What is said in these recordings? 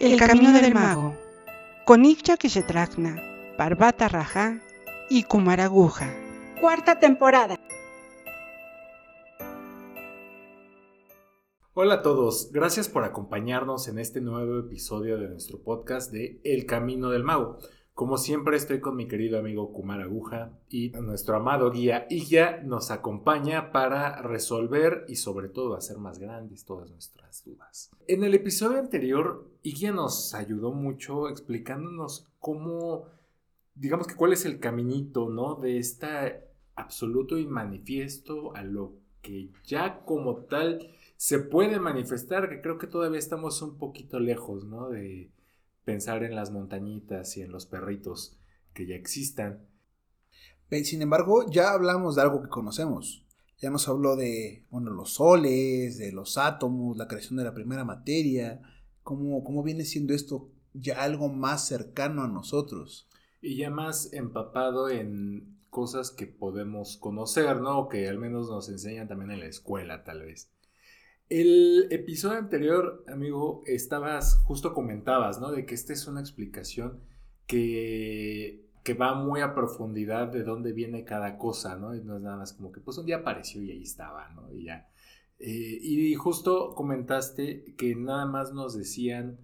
El camino del mago, con Ikcha Kishetrakna, Parvata Raja y Kumaraguja. Cuarta temporada. Hola a todos, gracias por acompañarnos en este nuevo episodio de nuestro podcast de El Camino del Mago. Como siempre estoy con mi querido amigo Kumar Aguja y nuestro amado guía Igya nos acompaña para resolver y sobre todo hacer más grandes todas nuestras dudas. En el episodio anterior Igya nos ayudó mucho explicándonos cómo, digamos que cuál es el caminito, ¿no? De este absoluto y manifiesto a lo que ya como tal se puede manifestar, que creo que todavía estamos un poquito lejos, ¿no? De pensar en las montañitas y en los perritos que ya existan. Sin embargo, ya hablamos de algo que conocemos. Ya nos habló de, bueno, los soles, de los átomos, la creación de la primera materia, cómo, cómo viene siendo esto ya algo más cercano a nosotros. Y ya más empapado en cosas que podemos conocer, ¿no? Que al menos nos enseñan también en la escuela, tal vez. El episodio anterior, amigo, estabas, justo comentabas, ¿no? De que esta es una explicación que, que va muy a profundidad de dónde viene cada cosa, ¿no? Y no es nada más como que, pues un día apareció y ahí estaba, ¿no? Y ya. Eh, y justo comentaste que nada más nos decían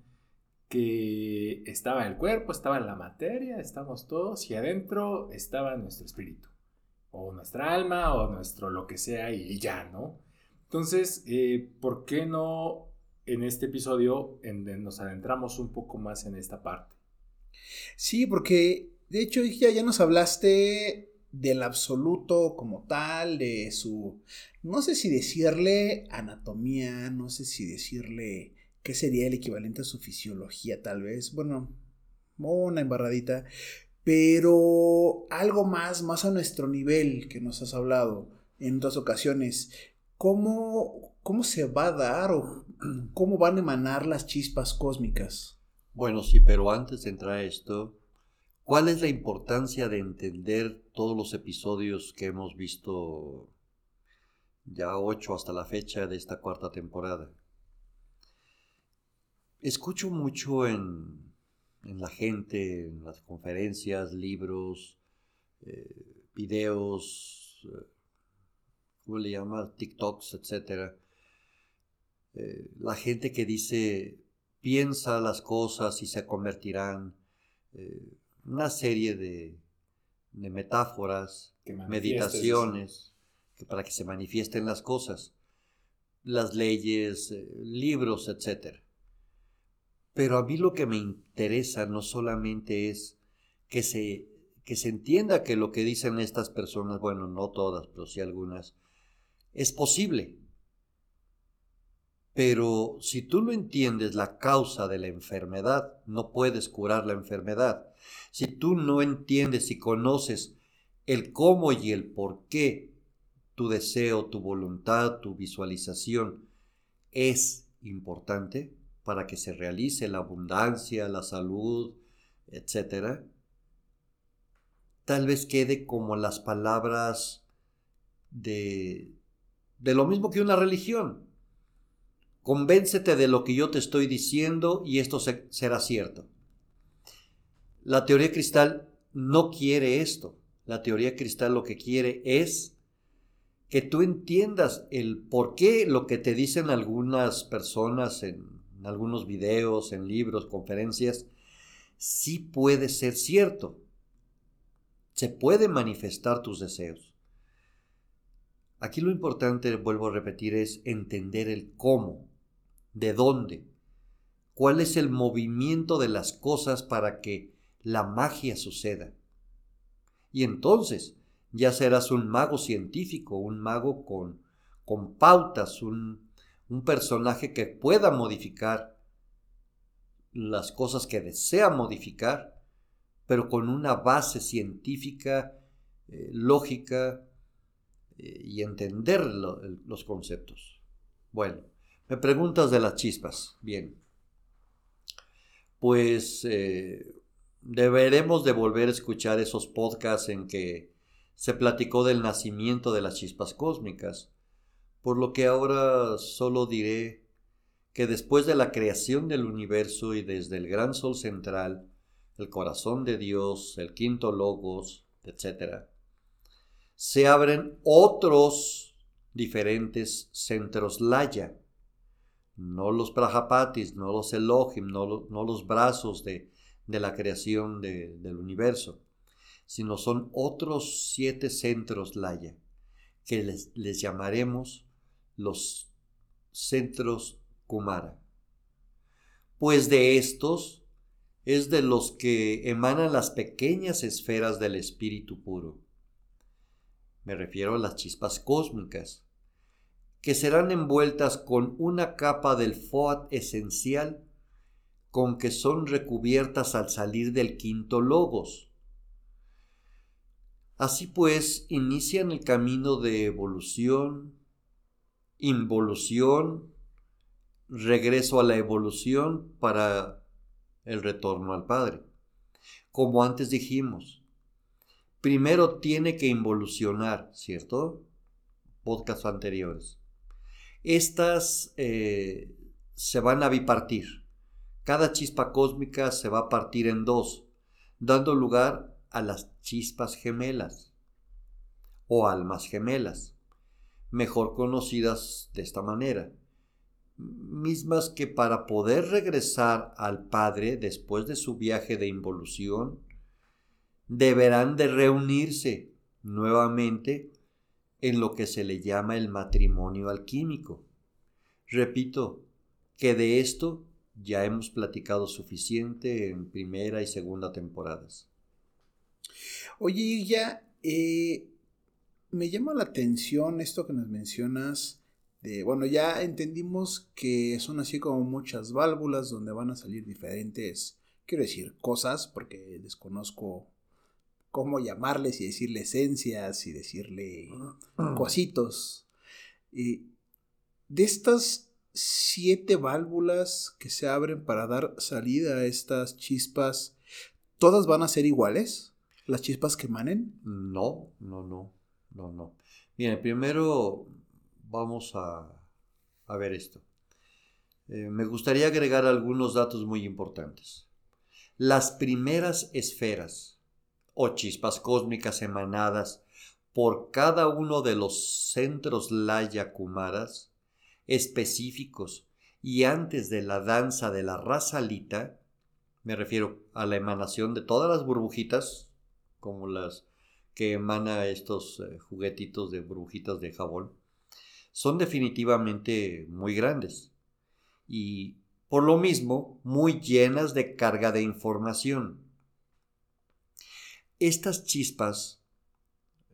que estaba el cuerpo, estaba la materia, estamos todos y adentro estaba nuestro espíritu, o nuestra alma, o nuestro lo que sea y ya, ¿no? Entonces, eh, ¿por qué no en este episodio nos adentramos un poco más en esta parte? Sí, porque de hecho ya, ya nos hablaste del absoluto como tal, de su, no sé si decirle anatomía, no sé si decirle qué sería el equivalente a su fisiología tal vez, bueno, una embarradita, pero algo más, más a nuestro nivel que nos has hablado en otras ocasiones, ¿cómo, cómo se va a dar o cómo van a emanar las chispas cósmicas? Bueno, sí, pero antes de entrar a esto, ¿cuál es la importancia de entender todos los episodios que hemos visto ya ocho hasta la fecha de esta cuarta temporada? Escucho mucho en, en la gente, en las conferencias, libros, eh, videos, eh, ¿cómo le llama? TikToks, etc. Eh, la gente que dice, piensa las cosas y se convertirán. Eh, una serie de, metáforas, meditaciones, que para que se manifiesten las cosas. Las leyes, eh, libros, etc. Pero a mí lo que me interesa no solamente es que se, que se entienda que lo que dicen estas personas, bueno, no todas, pero sí algunas, es posible. Pero si tú no entiendes la causa de la enfermedad, no puedes curar la enfermedad. Si tú no entiendes y conoces el cómo y el por qué tu deseo, tu voluntad, tu visualización es importante para que se realice la abundancia, la salud, etc., tal vez quede como las palabras de de lo mismo que una religión. Convéncete de lo que yo te estoy diciendo y esto será cierto. La teoría cristal no quiere esto. La teoría cristal lo que quiere es que tú entiendas el por qué lo que te dicen algunas personas en, en algunos videos, en libros, conferencias, sí puede ser cierto. Se puede manifestar tus deseos. Aquí lo importante, vuelvo a repetir, es entender el cómo, de dónde, cuál es el movimiento de las cosas para que la magia suceda. Y entonces ya serás un mago científico, un mago con, con pautas, un, un personaje que pueda modificar las cosas que desea modificar, pero con una base científica, eh, lógica, eh, y entender los conceptos. Bueno, me preguntas de las chispas. Bien. Pues eh, deberemos de volver a escuchar esos podcasts en que se platicó del nacimiento de las chispas cósmicas, por lo que ahora solo diré que después de la creación del universo y desde el gran sol central, el corazón de Dios, el quinto logos, etc., se abren otros diferentes centros laya, no los prajapatis, no los elohim, no, los brazos de, de la creación del universo, sino son otros siete centros laya, que les, les llamaremos los centros Kumara. Pues de estos es de los que emanan las pequeñas esferas del espíritu puro. Me refiero a las chispas cósmicas, que serán envueltas con una capa del FOAT esencial con que son recubiertas al salir del quinto logos. Así pues, inician el camino de evolución, involución, regreso a la evolución para el retorno al Padre. Como antes dijimos, primero tiene que involucionar, ¿cierto? Podcasts anteriores. Estas eh, se van a bipartir. Cada chispa cósmica se va a partir en dos, dando lugar a las chispas gemelas o almas gemelas, mejor conocidas de esta manera mismas que para poder regresar al Padre después de su viaje de involución, deberán de reunirse nuevamente en lo que se le llama el matrimonio alquímico. Repito que de esto ya hemos platicado suficiente en primera y segunda temporadas. Oye, ya eh, me llama la atención esto que nos mencionas bueno, ya entendimos que son así como muchas válvulas donde van a salir diferentes, quiero decir, cosas, porque desconozco cómo llamarles y decirle esencias y decirle cositos. de estas siete válvulas que se abren para dar salida a estas chispas, ¿todas van a ser iguales? ¿Las chispas que emanen? No, no, no, no, no. Mira, primero vamos a, ver esto. Eh, me gustaría agregar algunos datos muy importantes. Las primeras esferas o chispas cósmicas emanadas por cada uno de los centros Laya Kumaras específicos y antes de la danza de la rasalita, me refiero a la emanación de todas las burbujitas, como las que emana estos eh, juguetitos de burbujitas de jabón, son definitivamente muy grandes y por lo mismo muy llenas de carga de información. Estas chispas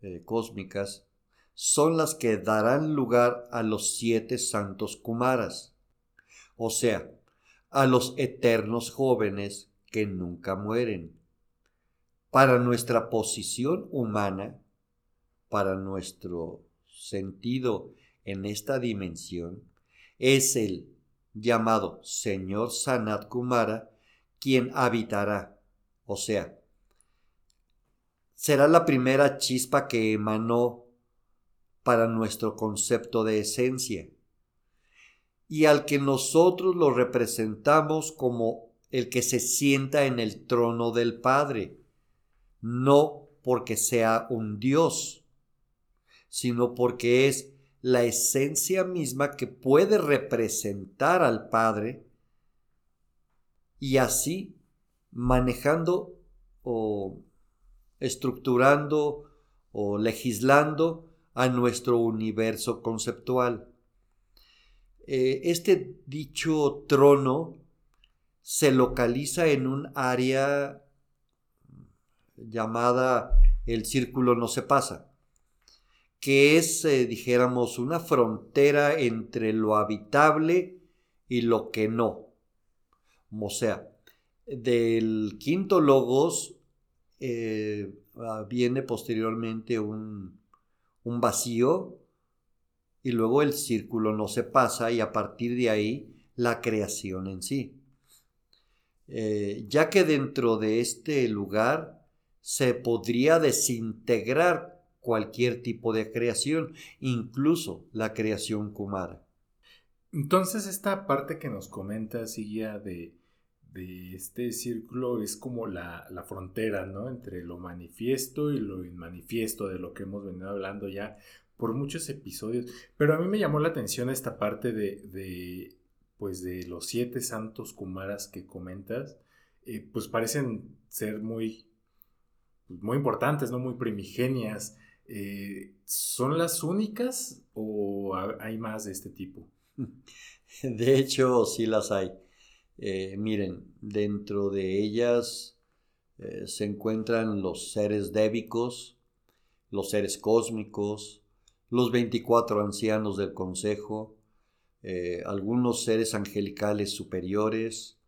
eh, cósmicas son las que darán lugar a los siete santos Kumaras, o sea, a los eternos jóvenes que nunca mueren. Para nuestra posición humana, para nuestro sentido en esta dimensión es el llamado Señor Sanat Kumara quien habitará, o sea, será la primera chispa que emanó para nuestro concepto de esencia y al que nosotros lo representamos como el que se sienta en el trono del Padre, no porque sea un Dios, sino porque es la esencia misma que puede representar al Padre y así manejando o estructurando o legislando a nuestro universo conceptual. Eh, este dicho trono se localiza en un área llamada el círculo no se pasa que es, eh, dijéramos, una frontera entre lo habitable y lo que no. O sea, del quinto logos eh, ah, viene posteriormente un, vacío y luego el círculo no se pasa y a partir de ahí la creación en sí. Eh, ya que dentro de este lugar se podría desintegrar cualquier tipo de creación, incluso la creación Kumara. Entonces, esta parte que nos comenta, Siguia, de, de este círculo es como la, la, frontera, ¿no? Entre lo manifiesto y lo inmanifiesto, de lo que hemos venido hablando ya por muchos episodios. Pero a mí me llamó la atención esta parte de, de pues, de los siete santos kumaras que comentas, eh, pues parecen ser muy, muy importantes, ¿no? Muy primigenias. Eh, ¿Son las únicas o hay más de este tipo? De hecho, sí las hay. Eh, miren, dentro de ellas eh, se encuentran los seres débicos, los seres cósmicos, los 24 ancianos del consejo, eh, algunos seres angelicales superiores.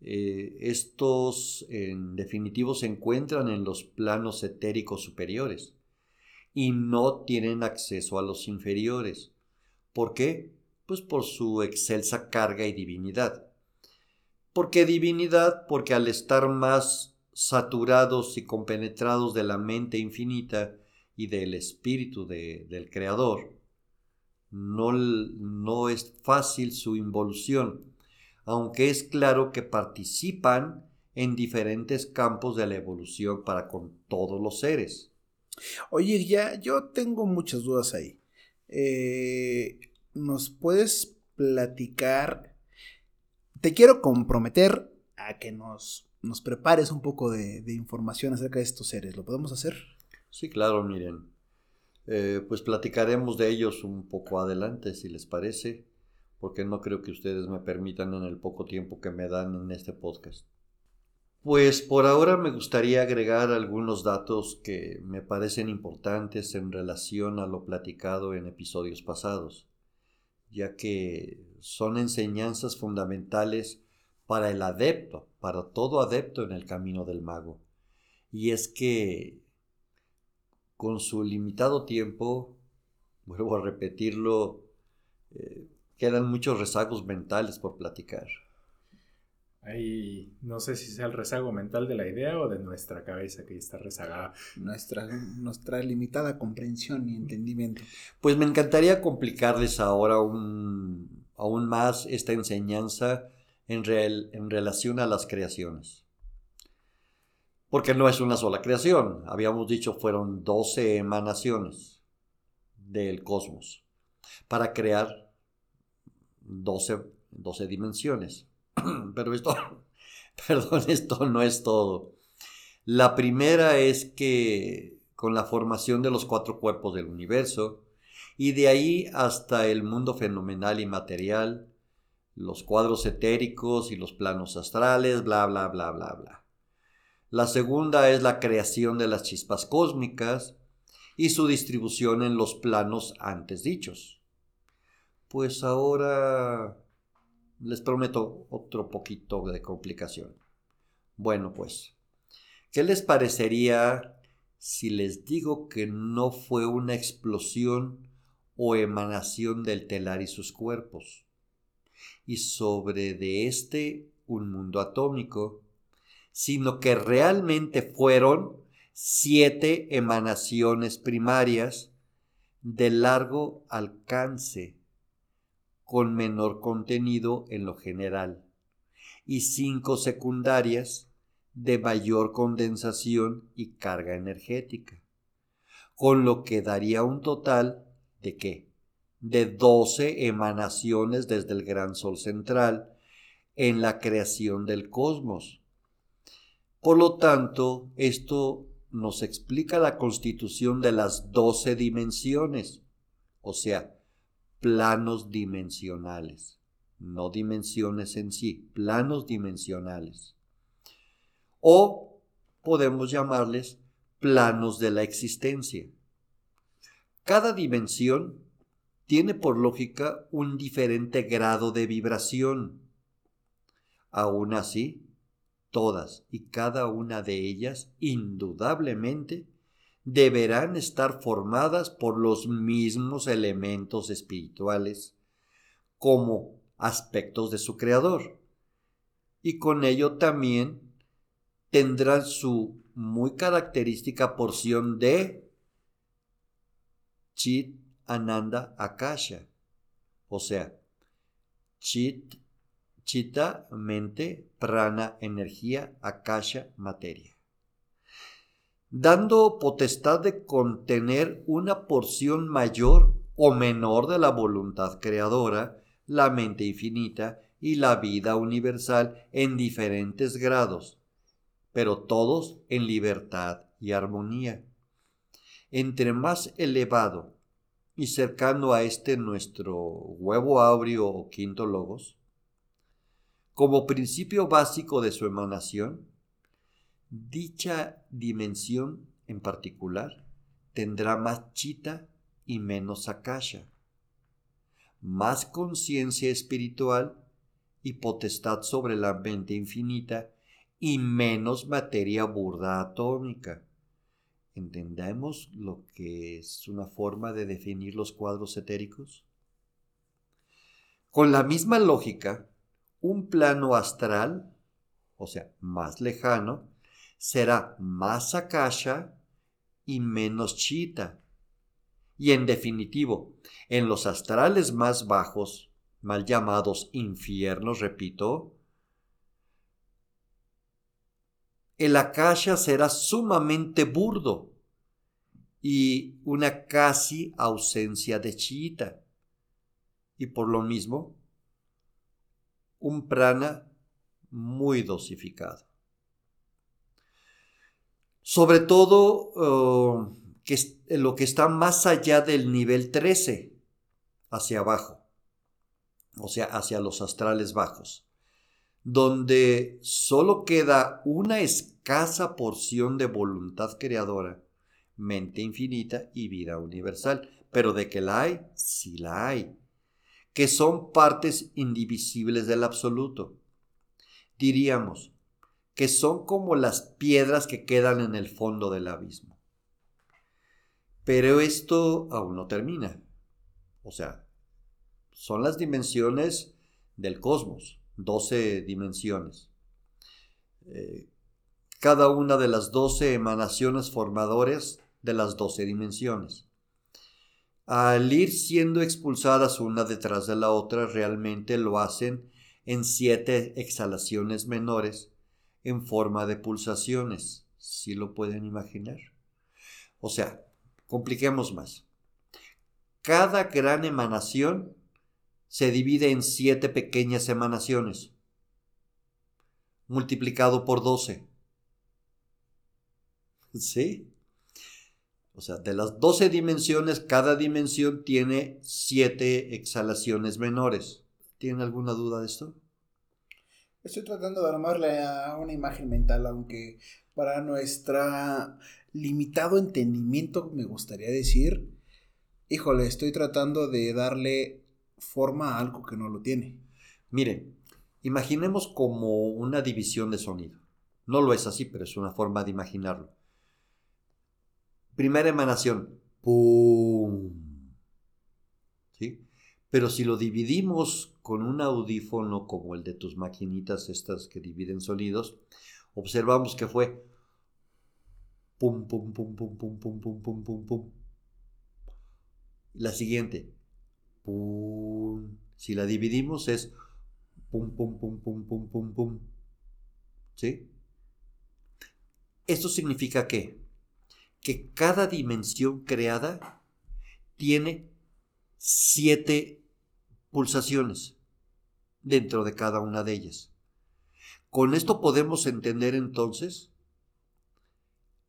estos, en definitivo, se encuentran en los planos etéricos superiores y no tienen acceso a los inferiores. ¿Por qué? Pues por su excelsa carga y divinidad. ¿Por qué divinidad? Porque al estar más saturados y compenetrados de la mente infinita y del espíritu del Creador, no, no es fácil su involución, aunque es claro que participan en diferentes campos de la evolución para con todos los seres. Oye, ya yo tengo muchas dudas ahí. Eh, ¿Nos puedes platicar te quiero comprometer a que nos, nos prepares un poco de, información acerca de estos seres. ¿Lo podemos hacer? Sí, claro, miren. Eh, pues platicaremos de ellos un poco adelante, si les parece, porque no creo que ustedes me permitan en el poco tiempo que me dan en este podcast. Pues por ahora me gustaría agregar algunos datos que me parecen importantes en relación a lo platicado en episodios pasados ya que son enseñanzas fundamentales para el adepto, para todo adepto en el camino del mago. Y es que con su limitado tiempo, vuelvo a repetirlo, eh, quedan muchos rezagos mentales por platicar. Ahí no sé si sea el rezago mental de la idea o de nuestra cabeza que está rezagada. Nuestra, nuestra limitada comprensión y entendimiento. Pues me encantaría complicarles ahora un, aún más esta enseñanza en, en relación a las creaciones. Porque no es una sola creación. Habíamos dicho fueron 12 emanaciones del cosmos para crear 12, 12 dimensiones. Pero esto, perdón, esto no es todo. La primera es que con la formación de los cuatro cuerpos del universo, y de ahí hasta el mundo fenomenal y material, los cuadros etéricos y los planos astrales, bla, bla, bla, bla, bla. La segunda es la creación de las chispas cósmicas y su distribución en los planos antes dichos. Pues ahora les prometo otro poquito de complicación. Bueno, pues, ¿qué les parecería si les digo que no fue una explosión o emanación del telar y sus cuerpos? Y sobre de este un mundo atómico, sino que realmente fueron siete emanaciones primarias de largo alcance con menor contenido en lo general y cinco secundarias de mayor condensación y carga energética, con lo que daría un total de qué? De 12 emanaciones desde el gran sol central en la creación del cosmos. Por lo tanto, esto nos explica la constitución de las 12 dimensiones, o sea, planos dimensionales, no dimensiones en sí, planos dimensionales. O podemos llamarles planos de la existencia. Cada dimensión tiene por lógica un diferente grado de vibración. Aún así, todas y cada una de ellas indudablemente deberán estar formadas por los mismos elementos espirituales como aspectos de su creador. Y con ello también tendrán su muy característica porción de Chit Ananda Akasha, o sea, Chit, chita, mente, prana, energía, akasha, materia. Dando potestad de contener una porción mayor o menor de la voluntad creadora, la mente infinita y la vida universal en diferentes grados, pero todos en libertad y armonía. Entre más elevado y cercano a este nuestro huevo áureo o quinto logos, como principio básico de su emanación, dicha dimensión en particular tendrá más chita y menos akasha, más conciencia espiritual y potestad sobre la mente infinita y menos materia burda atómica. ¿Entendemos lo que es una forma de definir los cuadros etéricos? Con la misma lógica, un plano astral, o sea, más lejano, será más akasha y menos chita. Y en definitivo, en los astrales más bajos, mal llamados infiernos, repito, el akasha será sumamente burdo y una casi ausencia de chiita. Y por lo mismo, un prana muy dosificado. Sobre todo uh, que lo que está más allá del nivel 13, hacia abajo, o sea, hacia los astrales bajos, donde solo queda una escasa porción de voluntad creadora, mente infinita y vida universal. Pero de que la hay, sí la hay, que son partes indivisibles del absoluto. Diríamos, que son como las piedras que quedan en el fondo del abismo. Pero esto aún no termina. O sea, son las dimensiones del cosmos, 12 dimensiones. Eh, cada una de las 12 emanaciones formadoras de las 12 dimensiones. Al ir siendo expulsadas una detrás de la otra, realmente lo hacen en siete exhalaciones menores en forma de pulsaciones, si lo pueden imaginar. O sea, compliquemos más. Cada gran emanación se divide en siete pequeñas emanaciones, multiplicado por 12. ¿Sí? O sea, de las 12 dimensiones, cada dimensión tiene siete exhalaciones menores. ¿Tienen alguna duda de esto? Estoy tratando de armarle a una imagen mental, aunque para nuestro limitado entendimiento me gustaría decir, híjole, estoy tratando de darle forma a algo que no lo tiene. Miren, imaginemos como una división de sonido. No lo es así, pero es una forma de imaginarlo. Primera emanación, ¡pum! ¿Sí? Pero si lo dividimos con un audífono como el de tus maquinitas, estas que dividen sonidos, observamos que fue pum, pum, pum, pum, pum, pum, pum, pum, pum, pum. La siguiente, pum. Si la dividimos es pum, pum, pum, pum, pum, pum, pum. ¿Sí? Esto significa que, que cada dimensión creada tiene siete pulsaciones dentro de cada una de ellas. Con esto podemos entender entonces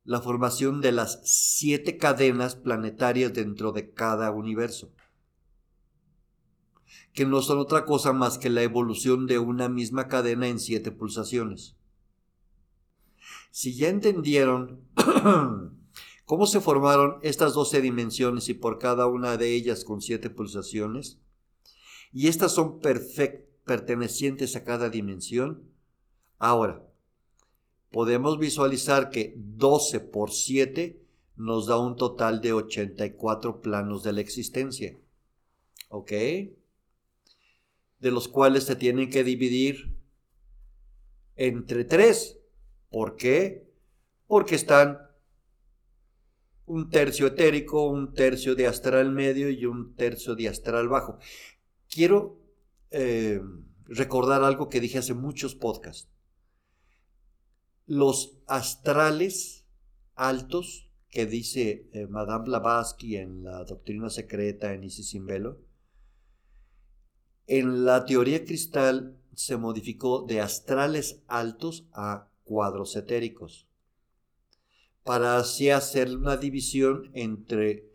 la formación de las siete cadenas planetarias dentro de cada universo, que no son otra cosa más que la evolución de una misma cadena en siete pulsaciones. Si ya entendieron cómo se formaron estas doce dimensiones y por cada una de ellas con siete pulsaciones, y estas son pertenecientes a cada dimensión. Ahora, podemos visualizar que 12 por 7 nos da un total de 84 planos de la existencia. ¿Ok? De los cuales se tienen que dividir entre 3. ¿Por qué? Porque están un tercio etérico, un tercio de astral medio y un tercio de astral bajo quiero eh, recordar algo que dije hace muchos podcasts. Los astrales altos que dice eh, Madame Blavatsky en la Doctrina Secreta en Isis sin Velo, en la teoría cristal se modificó de astrales altos a cuadros etéricos, para así hacer una división entre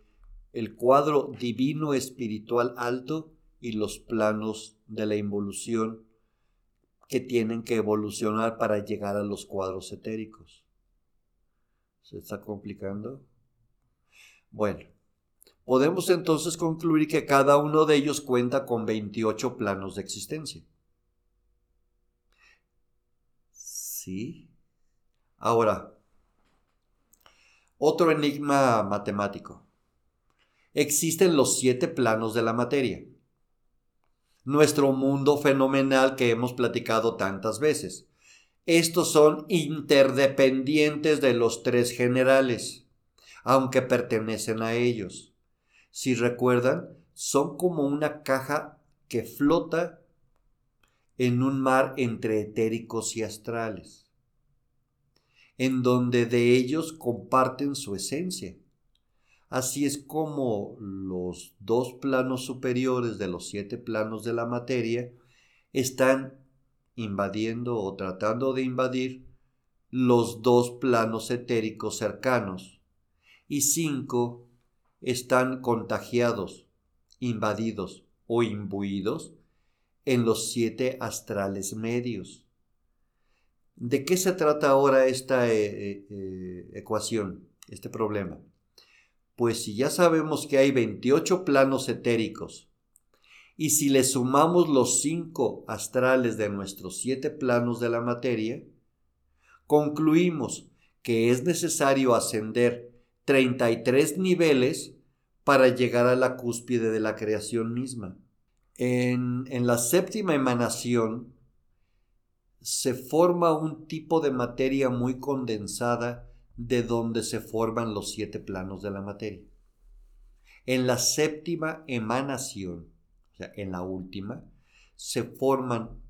el cuadro divino espiritual alto y los planos de la involución que tienen que evolucionar para llegar a los cuadros etéricos. ¿Se está complicando? Bueno, podemos entonces concluir que cada uno de ellos cuenta con 28 planos de existencia. ¿Sí? Ahora, otro enigma matemático. Existen los siete planos de la materia nuestro mundo fenomenal que hemos platicado tantas veces. Estos son interdependientes de los tres generales, aunque pertenecen a ellos. Si recuerdan, son como una caja que flota en un mar entre etéricos y astrales, en donde de ellos comparten su esencia. Así es como los dos planos superiores de los siete planos de la materia están invadiendo o tratando de invadir los dos planos etéricos cercanos y cinco están contagiados, invadidos o imbuidos en los siete astrales medios. ¿De qué se trata ahora esta eh, eh, eh, ecuación, este problema? Pues si ya sabemos que hay 28 planos etéricos, y si le sumamos los cinco astrales de nuestros siete planos de la materia, concluimos que es necesario ascender 33 niveles para llegar a la cúspide de la creación misma. En, en, la séptima emanación se forma un tipo de materia muy condensada de donde se forman los siete planos de la materia. En la séptima emanación, o sea, en la última, se forman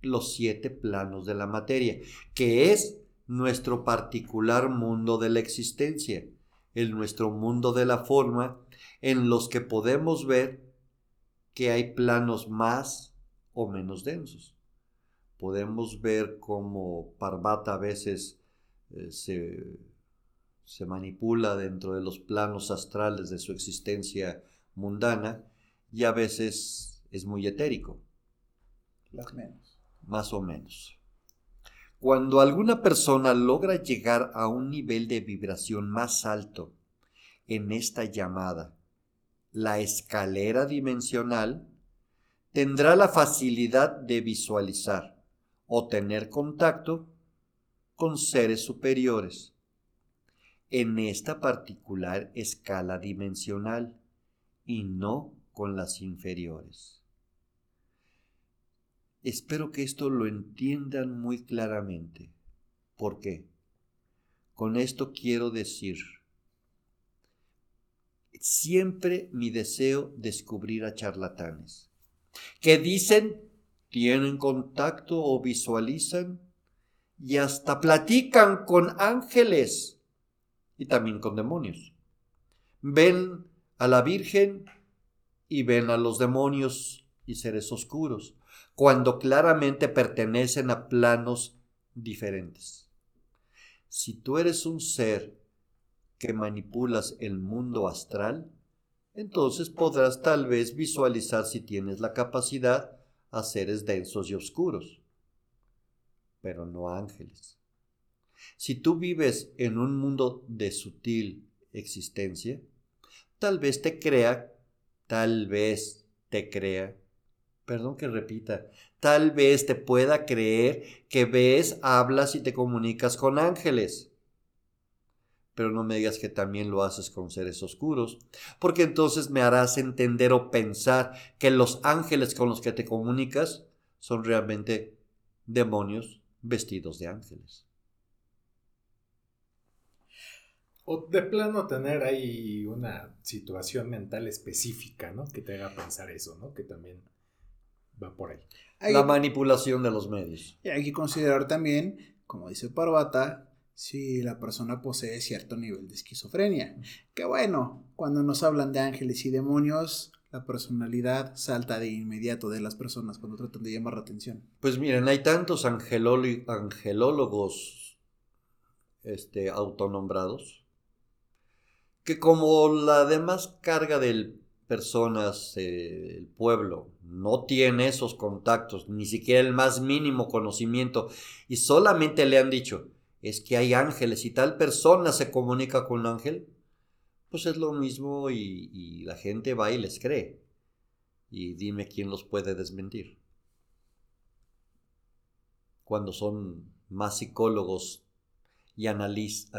los siete planos de la materia, que es nuestro particular mundo de la existencia, el nuestro mundo de la forma, en los que podemos ver que hay planos más o menos densos. Podemos ver cómo Parvata a veces eh, se, manipula dentro de los planos astrales de su existencia mundana y a veces es muy etérico. Más menos. Más o menos. Cuando alguna persona logra llegar a un nivel de vibración más alto en esta llamada, la escalera dimensional, tendrá la facilidad de visualizar o tener contacto con seres superiores en esta particular escala dimensional y no con las inferiores. Espero que esto lo entiendan muy claramente. ¿Por qué? Con esto quiero decir, siempre mi deseo descubrir a charlatanes que dicen, tienen contacto o visualizan y hasta platican con ángeles y también con demonios. Ven a la Virgen y ven a los demonios y seres oscuros, cuando claramente pertenecen a planos diferentes. Si tú eres un ser que manipulas el mundo astral, entonces podrás tal vez visualizar si tienes la capacidad a seres densos y oscuros pero no ángeles. Si tú vives en un mundo de sutil existencia, tal vez te crea, tal vez te crea, perdón que repita, tal vez te pueda creer que ves, hablas y te comunicas con ángeles. Pero no me digas que también lo haces con seres oscuros, porque entonces me harás entender o pensar que los ángeles con los que te comunicas son realmente demonios vestidos de ángeles. O de plano tener ahí una situación mental específica, ¿no? Que te haga pensar eso, ¿no? Que también va por ahí. Hay, La manipulación de los medios. y hay que considerar también, como dice Parvata, si la persona posee cierto nivel de esquizofrenia. Que bueno, cuando nos hablan de ángeles y demonios, la personalidad salta de inmediato de las personas cuando tratan de llamar la atención. Pues miren, hay tantos angelólogos este, autonombrados que como la demás carga de personas, eh, el pueblo, no tiene esos contactos, ni siquiera el más mínimo conocimiento, y solamente le han dicho, es que hay ángeles y tal persona se comunica con un ángel, pues es lo mismo y, la gente va y les cree. Y dime quién los puede desmentir cuando son más psicólogos y analistas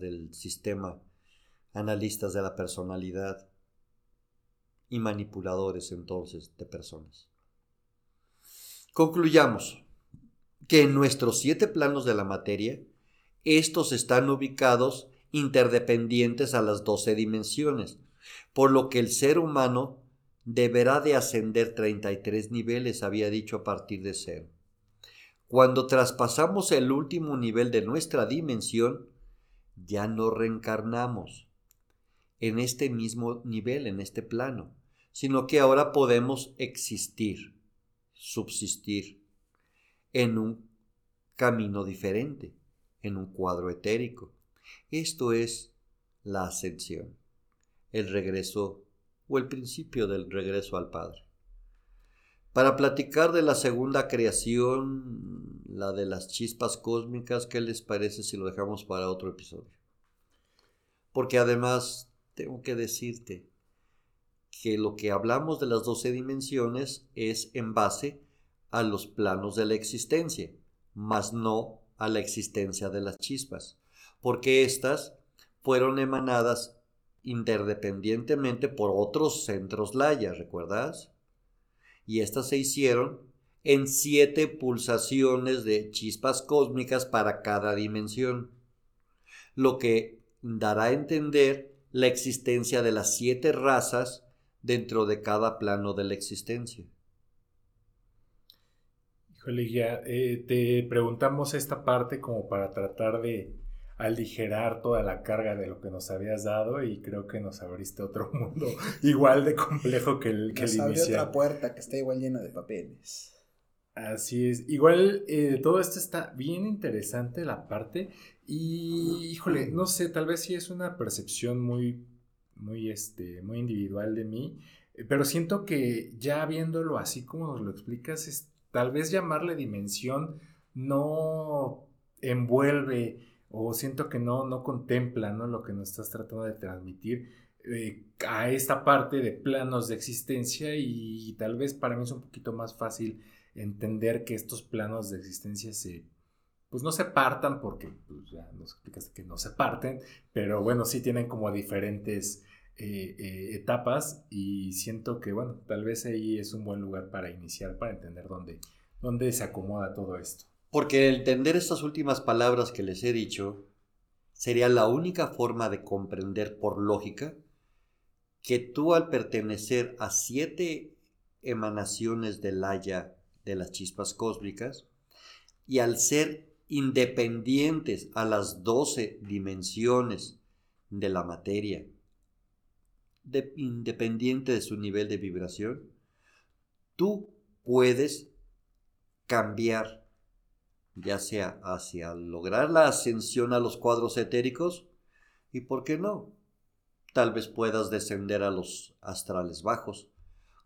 del sistema, analistas de la personalidad y manipuladores entonces de personas. Concluyamos que en nuestros siete planos de la materia, estos están ubicados interdependientes a las doce dimensiones, por lo que el ser humano deberá de ascender 33 niveles, había dicho a partir de cero. Cuando traspasamos el último nivel de nuestra dimensión, ya no reencarnamos en este mismo nivel, en este plano, sino que ahora podemos existir, subsistir en un camino diferente, en un cuadro etérico. Esto es la ascensión, el regreso o el principio del regreso al Padre. Para platicar de la segunda creación, la de las chispas cósmicas, ¿qué les parece si lo dejamos para otro episodio? Porque además tengo que decirte que lo que hablamos de las doce dimensiones es en base a los planos de la existencia, mas no a la existencia de las chispas, porque éstas fueron emanadas interdependientemente por otros centros Laya, ¿recuerdas? Y estas se hicieron en siete pulsaciones de chispas cósmicas para cada dimensión, lo que dará a entender la existencia de las siete razas dentro de cada plano de la existencia. Híjole, ya eh, te preguntamos esta parte como para tratar de aligerar toda la carga de lo que nos habías dado y creo que nos abriste otro mundo igual de complejo que el, que Nos el abrió inicial. otra puerta que está igual llena de papeles. Así es. Igual eh, todo esto está bien interesante la parte y híjole, no sé, tal vez sí es una percepción muy, muy, este, muy individual de mí, eh, pero siento que ya viéndolo así como nos lo explicas, es, tal vez llamarle dimensión no envuelve o siento que no, no contempla ¿no? lo que nos estás tratando de transmitir eh, a esta parte de planos de existencia y tal vez para mí es un poquito más fácil entender que estos planos de existencia se pues no se partan porque pues, ya nos explicaste que no se parten pero bueno sí tienen como diferentes eh, eh, etapas y siento que bueno tal vez ahí es un buen lugar para iniciar para entender dónde, dónde se acomoda todo esto Porque entender estas últimas palabras que les he dicho sería la única forma de comprender por lógica que tú al pertenecer a siete emanaciones del haya de las chispas cósmicas y al ser independientes a las doce dimensiones de la materia, de- independiente de su nivel de vibración, tú puedes cambiar ya sea hacia lograr la ascensión a los cuadros etéricos y, ¿por qué no? Tal vez puedas descender a los astrales bajos,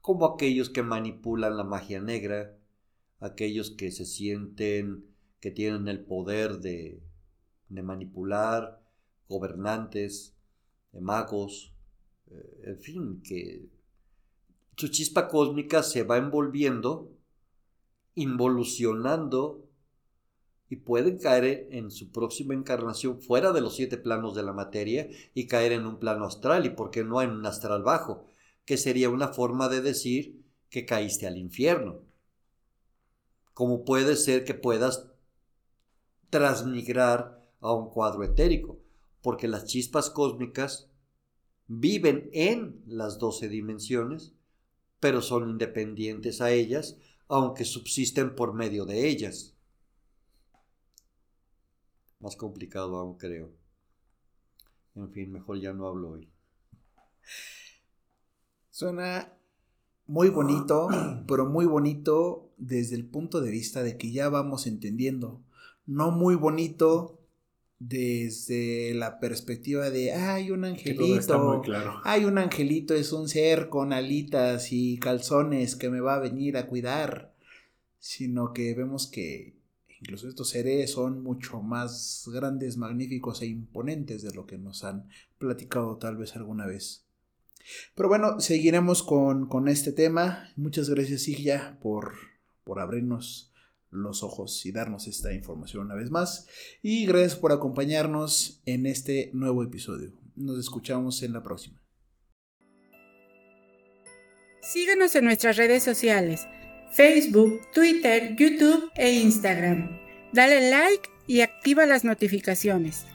como aquellos que manipulan la magia negra, aquellos que se sienten que tienen el poder de, de manipular, gobernantes, magos, eh, en fin, que su chispa cósmica se va envolviendo, involucionando y pueden caer en su próxima encarnación fuera de los siete planos de la materia y caer en un plano astral y por qué no en un astral bajo, que sería una forma de decir que caíste al infierno. Como puede ser que puedas transmigrar a un cuadro etérico, porque las chispas cósmicas viven en las doce dimensiones, pero son independientes a ellas, aunque subsisten por medio de ellas. Más complicado aún creo. En fin, mejor ya no hablo hoy. Suena muy bonito, pero muy bonito desde el punto de vista de que ya vamos entendiendo. No muy bonito desde la perspectiva de hay un angelito. claro. Hay un angelito, es un ser con alitas y calzones que me va a venir a cuidar. Sino que vemos que incluso estos seres son mucho más grandes, magníficos e imponentes de lo que nos han platicado tal vez alguna vez. Pero bueno, seguiremos con, con este tema. Muchas gracias, Sigya, por, por abrirnos los ojos y darnos esta información una vez más. Y gracias por acompañarnos en este nuevo episodio. Nos escuchamos en la próxima. Síguenos en nuestras redes sociales, Facebook, Twitter, YouTube e Instagram. Dale like y activa las notificaciones.